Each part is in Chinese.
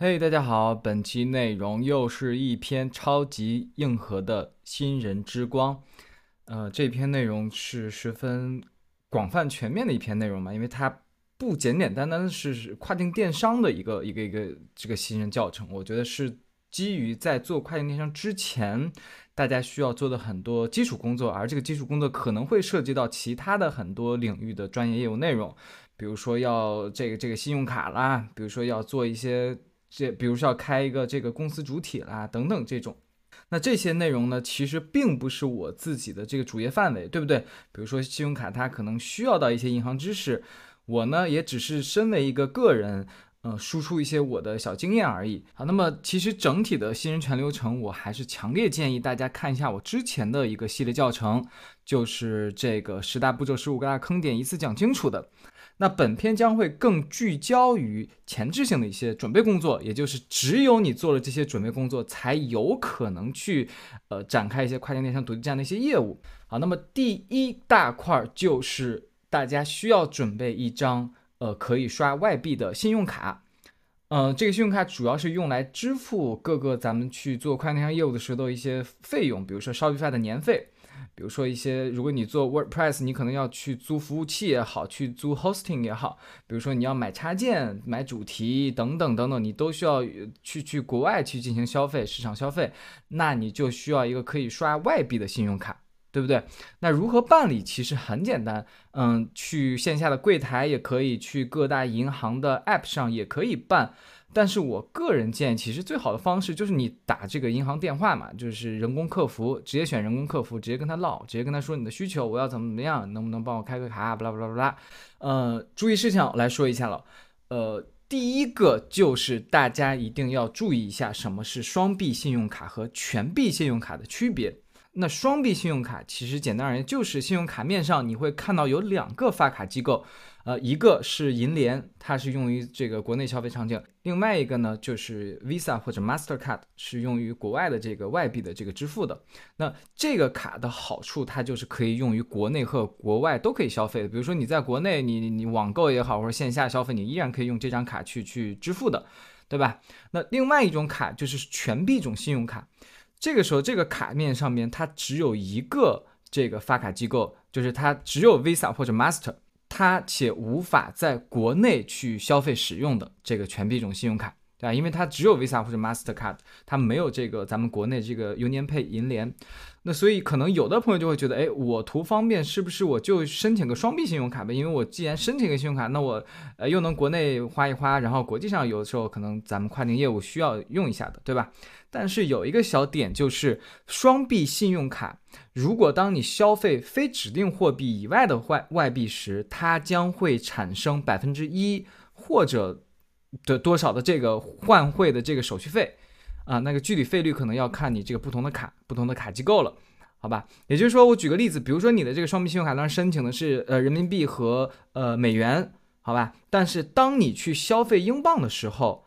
嘿，大家好，本期内容又是一篇超级硬核的新人之光。呃，这篇内容是十分广泛全面的一篇内容嘛，因为它不简简单单是跨境电商的一个一个一个这个新人教程，我觉得是基于在做跨境电商之前，大家需要做的很多基础工作，而这个基础工作可能会涉及到其他的很多领域的专业业务内容，比如说要这个这个信用卡啦，比如说要做一些。这比如说要开一个这个公司主体啦，等等这种，那这些内容呢，其实并不是我自己的这个主业范围，对不对？比如说信用卡，它可能需要到一些银行知识，我呢也只是身为一个个人，呃，输出一些我的小经验而已。好，那么其实整体的新人全流程，我还是强烈建议大家看一下我之前的一个系列教程，就是这个十大步骤、十五个大坑点一次讲清楚的。那本篇将会更聚焦于前置性的一些准备工作，也就是只有你做了这些准备工作，才有可能去，呃，展开一些跨境电商独立站的一些业务。好，那么第一大块就是大家需要准备一张，呃，可以刷外币的信用卡。嗯，这个信用卡主要是用来支付各个咱们去做跨境电商业务的时候的一些费用，比如说 Shopify 的年费。比如说一些，如果你做 WordPress，你可能要去租服务器也好，去租 hosting 也好。比如说你要买插件、买主题等等等等，你都需要去去国外去进行消费，市场消费，那你就需要一个可以刷外币的信用卡，对不对？那如何办理？其实很简单，嗯，去线下的柜台也可以，去各大银行的 App 上也可以办。但是我个人建议，其实最好的方式就是你打这个银行电话嘛，就是人工客服，直接选人工客服，直接跟他唠，直接跟他说你的需求，我要怎么怎么样，能不能帮我开个卡，巴拉巴拉巴拉。呃，注意事项来说一下了。呃，第一个就是大家一定要注意一下什么是双币信用卡和全币信用卡的区别。那双币信用卡其实简单而言就是信用卡面上你会看到有两个发卡机构。呃，一个是银联，它是用于这个国内消费场景；另外一个呢，就是 Visa 或者 Mastercard，是用于国外的这个外币的这个支付的。那这个卡的好处，它就是可以用于国内和国外都可以消费的。比如说你在国内，你你网购也好，或者线下消费，你依然可以用这张卡去去支付的，对吧？那另外一种卡就是全币种信用卡，这个时候这个卡面上面它只有一个这个发卡机构，就是它只有 Visa 或者 Master。它且无法在国内去消费使用的这个全币种信用卡，对吧？因为它只有 Visa 或者 Mastercard，它没有这个咱们国内这个 UnionPay 银联。那所以可能有的朋友就会觉得，哎，我图方便，是不是我就申请个双币信用卡呗？因为我既然申请个信用卡，那我呃又能国内花一花，然后国际上有的时候可能咱们跨境业务需要用一下的，对吧？但是有一个小点就是双币信用卡。如果当你消费非指定货币以外的外外币时，它将会产生百分之一或者的多少的这个换汇的这个手续费啊，那个具体费率可能要看你这个不同的卡、不同的卡机构了，好吧？也就是说，我举个例子，比如说你的这个双币信用卡当时申请的是呃人民币和呃美元，好吧？但是当你去消费英镑的时候，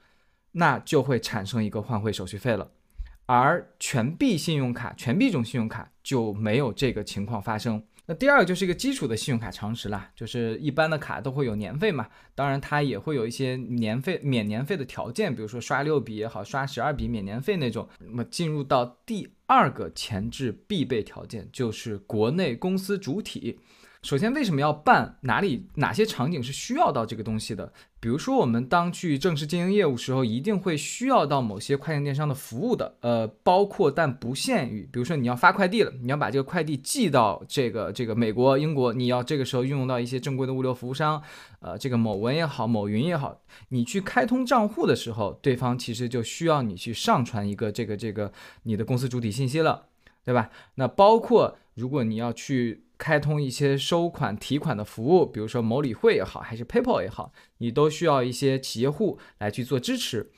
那就会产生一个换汇手续费了。而全币信用卡、全币种信用卡就没有这个情况发生。第二个就是一个基础的信用卡常识啦，就是一般的卡都会有年费嘛，当然它也会有一些年费免年费的条件，比如说刷六笔也好，刷十二笔免年费那种。那么进入到第二个前置必备条件，就是国内公司主体。首先，为什么要办？哪里哪些场景是需要到这个东西的？比如说，我们当去正式经营业务时候，一定会需要到某些跨境电商的服务的。呃，包括但不限于，比如说你要发快递了，你要把这个快递寄到这个这个美国、英国，你要这个时候运用到一些正规的物流服务商，呃，这个某文也好，某云也好，你去开通账户的时候，对方其实就需要你去上传一个这个这个你的公司主体信息了，对吧？那包括如果你要去。开通一些收款提款的服务，比如说某理会也好，还是 PayPal 也好，你都需要一些企业户来去做支持。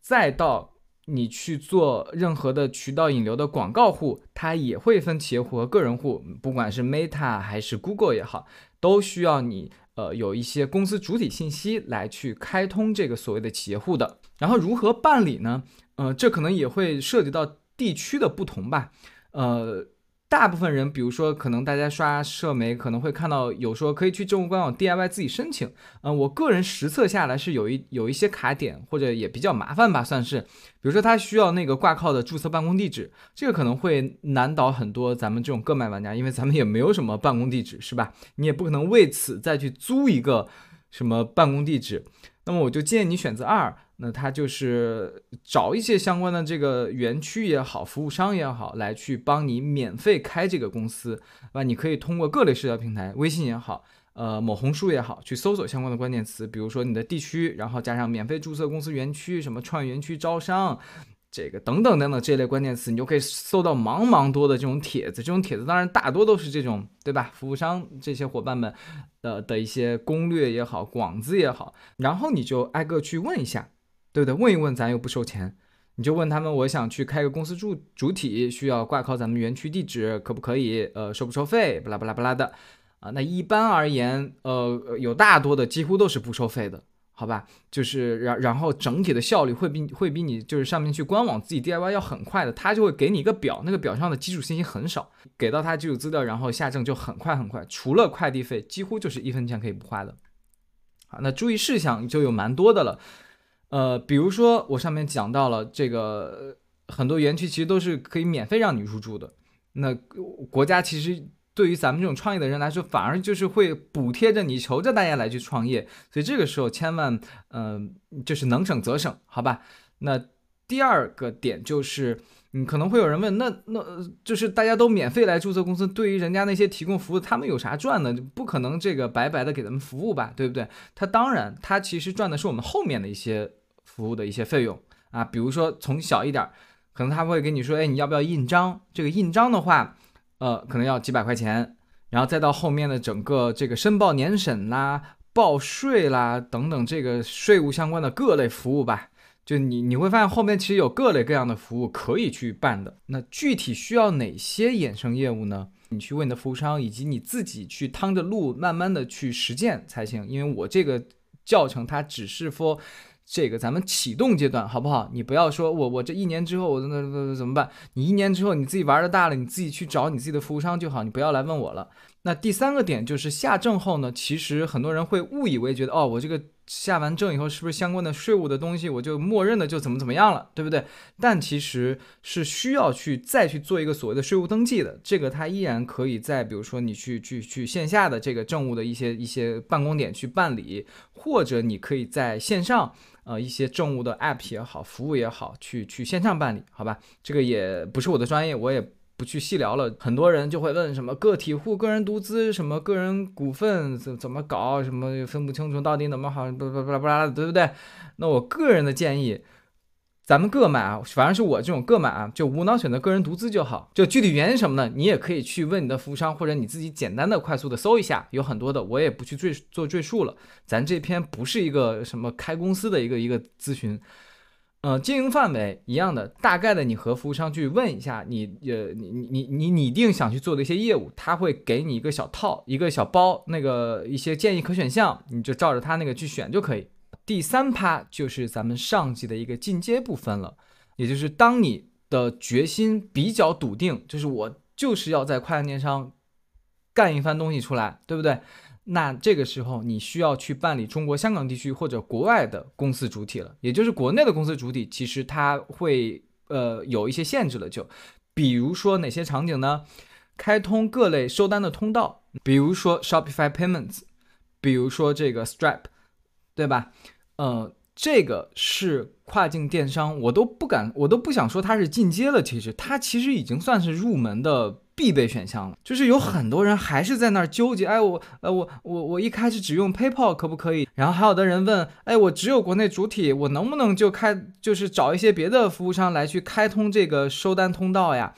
再到你去做任何的渠道引流的广告户，它也会分企业户和个人户，不管是 Meta 还是 Google 也好，都需要你呃有一些公司主体信息来去开通这个所谓的企业户的。然后如何办理呢？呃，这可能也会涉及到地区的不同吧，呃。大部分人，比如说可能大家刷社媒可能会看到有说可以去政务官网 DIY 自己申请。嗯，我个人实测下来是有一有一些卡点，或者也比较麻烦吧，算是。比如说他需要那个挂靠的注册办公地址，这个可能会难倒很多咱们这种个卖玩家，因为咱们也没有什么办公地址，是吧？你也不可能为此再去租一个什么办公地址。那么我就建议你选择二。那他就是找一些相关的这个园区也好，服务商也好，来去帮你免费开这个公司，啊，你可以通过各类社交平台，微信也好，呃，某红书也好，去搜索相关的关键词，比如说你的地区，然后加上免费注册公司园区，什么创业园区招商。这个等等等等这类关键词，你就可以搜到茫茫多的这种帖子。这种帖子当然大多都是这种，对吧？服务商这些伙伴们的的一些攻略也好，广子也好，然后你就挨个去问一下，对不对？问一问咱又不收钱，你就问他们，我想去开个公司主主体，需要挂靠咱们园区地址，可不可以？呃，收不收费？巴拉巴拉巴拉的啊。那一般而言，呃，有大多的几乎都是不收费的。好吧，就是然然后整体的效率会比会比你就是上面去官网自己 DIY 要很快的，他就会给你一个表，那个表上的基础信息很少，给到他基础资料，然后下证就很快很快，除了快递费，几乎就是一分钱可以不花的。好，那注意事项就有蛮多的了，呃，比如说我上面讲到了这个很多园区其实都是可以免费让你入住的，那国家其实。对于咱们这种创业的人来说，反而就是会补贴着你，求着大家来去创业。所以这个时候千万，嗯，就是能省则省，好吧？那第二个点就是，嗯可能会有人问，那那就是大家都免费来注册公司，对于人家那些提供服务，他们有啥赚呢？不可能这个白白的给他们服务吧，对不对？他当然，他其实赚的是我们后面的一些服务的一些费用啊，比如说从小一点，可能他会跟你说，哎，你要不要印章？这个印章的话。呃，可能要几百块钱，然后再到后面的整个这个申报年审啦、报税啦等等这个税务相关的各类服务吧，就你你会发现后面其实有各类各样的服务可以去办的。那具体需要哪些衍生业务呢？你去问你的服务商，以及你自己去趟着路慢慢的去实践才行。因为我这个教程它只是说。这个咱们启动阶段好不好？你不要说我我这一年之后我那那怎么办？你一年之后你自己玩的大了，你自己去找你自己的服务商就好，你不要来问我了。那第三个点就是下证后呢，其实很多人会误以为觉得哦，我这个。下完证以后，是不是相关的税务的东西我就默认的就怎么怎么样了，对不对？但其实是需要去再去做一个所谓的税务登记的，这个它依然可以在比如说你去去去线下的这个政务的一些一些办公点去办理，或者你可以在线上呃一些政务的 app 也好，服务也好，去去线上办理，好吧？这个也不是我的专业，我也。不去细聊了，很多人就会问什么个体户、个人独资、什么个人股份怎怎么搞，什么分不清楚到底怎么好，不不不不啦，对不对？那我个人的建议，咱们个买啊，反正是我这种个买啊，就无脑选择个人独资就好。就具体原因什么呢？你也可以去问你的服务商，或者你自己简单的、快速的搜一下，有很多的，我也不去赘做赘述了。咱这篇不是一个什么开公司的一个一个咨询。呃，经营范围一样的，大概的，你和服务商去问一下，你呃，你你你你拟定想去做的一些业务，他会给你一个小套，一个小包，那个一些建议可选项，你就照着他那个去选就可以。第三趴就是咱们上级的一个进阶部分了，也就是当你的决心比较笃定，就是我就是要在跨境电商干一番东西出来，对不对？那这个时候你需要去办理中国香港地区或者国外的公司主体了，也就是国内的公司主体，其实它会呃有一些限制了，就比如说哪些场景呢？开通各类收单的通道，比如说 Shopify Payments，比如说这个 Stripe，对吧？呃，这个是跨境电商，我都不敢，我都不想说它是进阶了，其实它其实已经算是入门的。必备选项了，就是有很多人还是在那儿纠结，哎，我，呃，我，我，我一开始只用 PayPal 可不可以？然后还有的人问，哎，我只有国内主体，我能不能就开，就是找一些别的服务商来去开通这个收单通道呀？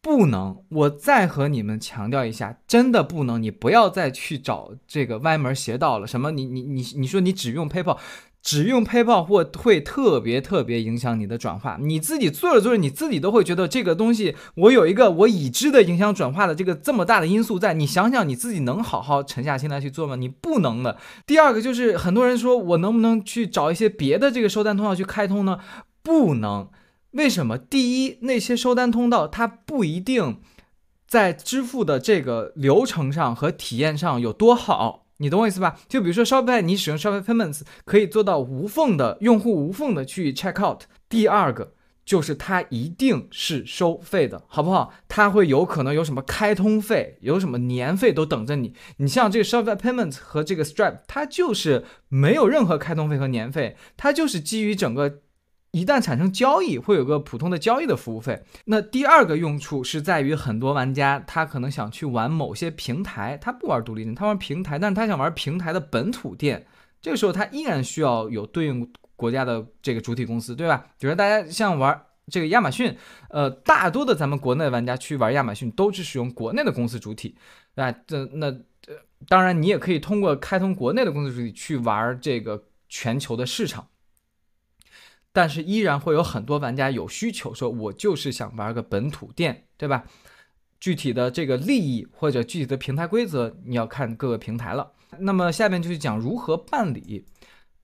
不能，我再和你们强调一下，真的不能，你不要再去找这个歪门邪道了。什么？你，你，你，你说你只用 PayPal？只用 PayPal 或会特别特别影响你的转化，你自己做着做着，你自己都会觉得这个东西，我有一个我已知的影响转化的这个这么大的因素在，你想想你自己能好好沉下心来去做吗？你不能的。第二个就是很多人说我能不能去找一些别的这个收单通道去开通呢？不能，为什么？第一，那些收单通道它不一定。在支付的这个流程上和体验上有多好，你懂我意思吧？就比如说 Shopify，你使用 Shopify Payments 可以做到无缝的用户无缝的去 check out。第二个就是它一定是收费的，好不好？它会有可能有什么开通费，有什么年费都等着你。你像这个 Shopify Payments 和这个 Stripe，它就是没有任何开通费和年费，它就是基于整个。一旦产生交易，会有个普通的交易的服务费。那第二个用处是在于，很多玩家他可能想去玩某些平台，他不玩独立店，他玩平台，但是他想玩平台的本土店。这个时候他依然需要有对应国家的这个主体公司，对吧？比如大家像玩这个亚马逊，呃，大多的咱们国内玩家去玩亚马逊都是使用国内的公司主体，啊，这那呃当然你也可以通过开通国内的公司主体去玩这个全球的市场。但是依然会有很多玩家有需求，说我就是想玩个本土店，对吧？具体的这个利益或者具体的平台规则，你要看各个平台了。那么下面就是讲如何办理。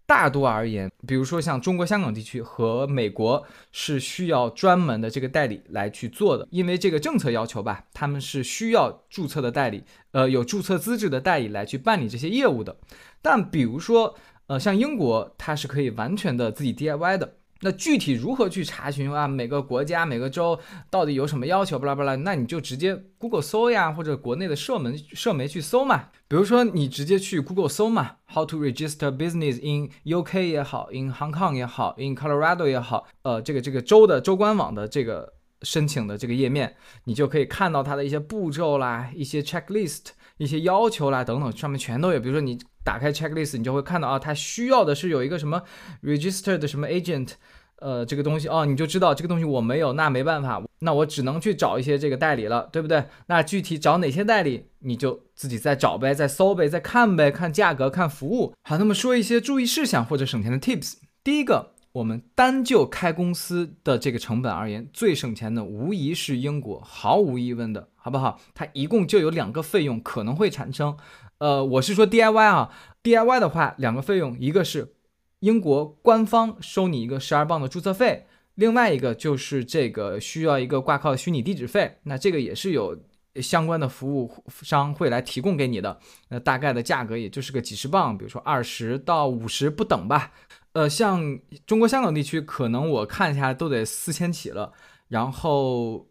大多而言，比如说像中国香港地区和美国是需要专门的这个代理来去做的，因为这个政策要求吧，他们是需要注册的代理，呃，有注册资质的代理来去办理这些业务的。但比如说。呃，像英国，它是可以完全的自己 DIY 的。那具体如何去查询啊？每个国家、每个州到底有什么要求？巴拉巴拉，那你就直接 Google 搜呀，或者国内的社门社媒去搜嘛。比如说，你直接去 Google 搜嘛，How to register business in UK 也好，in Hong Kong 也好，in Colorado 也好，呃，这个这个州的州官网的这个申请的这个页面，你就可以看到它的一些步骤啦，一些 checklist，一些要求啦等等，上面全都有。比如说你。打开 checklist，你就会看到啊，它需要的是有一个什么 registered 什么 agent，呃，这个东西哦，你就知道这个东西我没有，那没办法，那我只能去找一些这个代理了，对不对？那具体找哪些代理，你就自己再找呗，再搜呗，再看呗，看价格，看服务。好，那么说一些注意事项或者省钱的 tips。第一个，我们单就开公司的这个成本而言，最省钱的无疑是英国，毫无疑问的，好不好？它一共就有两个费用可能会产生。呃，我是说 DIY 啊，DIY 的话，两个费用，一个是英国官方收你一个十二磅的注册费，另外一个就是这个需要一个挂靠虚拟地址费，那这个也是有相关的服务商会来提供给你的，那大概的价格也就是个几十磅，比如说二十到五十不等吧。呃，像中国香港地区，可能我看一下都得四千起了，然后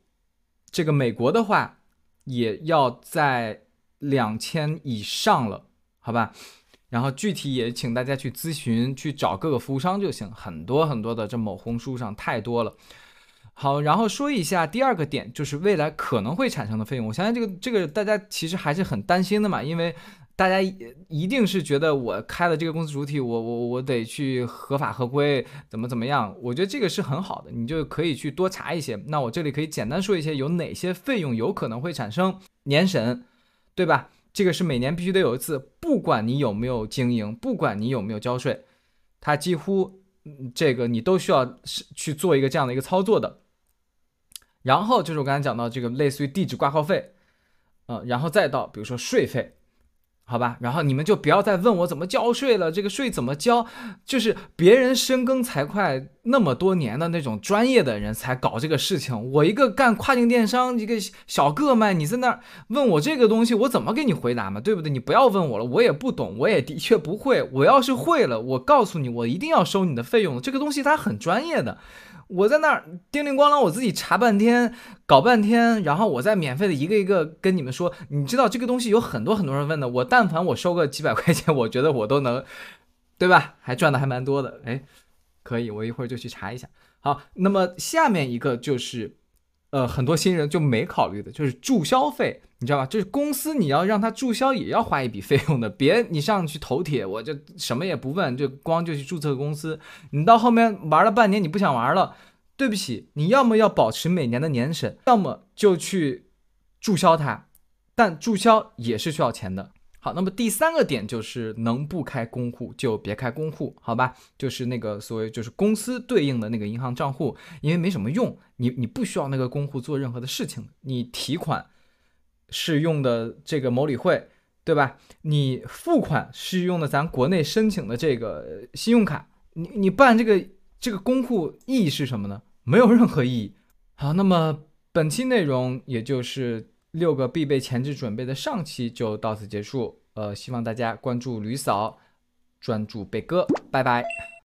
这个美国的话，也要在。两千以上了，好吧，然后具体也请大家去咨询，去找各个服务商就行，很多很多的，这某红书上太多了。好，然后说一下第二个点，就是未来可能会产生的费用。我相信这个这个大家其实还是很担心的嘛，因为大家一定是觉得我开了这个公司主体，我我我得去合法合规，怎么怎么样？我觉得这个是很好的，你就可以去多查一些。那我这里可以简单说一些有哪些费用有可能会产生年审。对吧？这个是每年必须得有一次，不管你有没有经营，不管你有没有交税，它几乎这个你都需要是去做一个这样的一个操作的。然后就是我刚才讲到这个类似于地址挂靠费，呃，然后再到比如说税费。好吧，然后你们就不要再问我怎么交税了，这个税怎么交？就是别人深耕财会那么多年的那种专业的人才搞这个事情。我一个干跨境电商一个小个卖，你在那儿问我这个东西，我怎么给你回答嘛？对不对？你不要问我了，我也不懂，我也的确不会。我要是会了，我告诉你，我一定要收你的费用。这个东西它很专业的。我在那儿叮铃咣啷，我自己查半天，搞半天，然后我再免费的一个一个跟你们说，你知道这个东西有很多很多人问的，我但凡我收个几百块钱，我觉得我都能，对吧？还赚的还蛮多的，哎，可以，我一会儿就去查一下。好，那么下面一个就是。呃，很多新人就没考虑的，就是注销费，你知道吧？就是公司你要让他注销，也要花一笔费用的。别你上去投铁，我就什么也不问，就光就去注册公司。你到后面玩了半年，你不想玩了，对不起，你要么要保持每年的年审，要么就去注销它。但注销也是需要钱的。好，那么第三个点就是能不开公户就别开公户，好吧？就是那个所谓就是公司对应的那个银行账户，因为没什么用，你你不需要那个公户做任何的事情，你提款是用的这个某理会，对吧？你付款是用的咱国内申请的这个信用卡，你你办这个这个公户意义是什么呢？没有任何意义。好，那么本期内容也就是。六个必备前置准备的上期就到此结束。呃，希望大家关注吕嫂，专注贝哥，拜拜。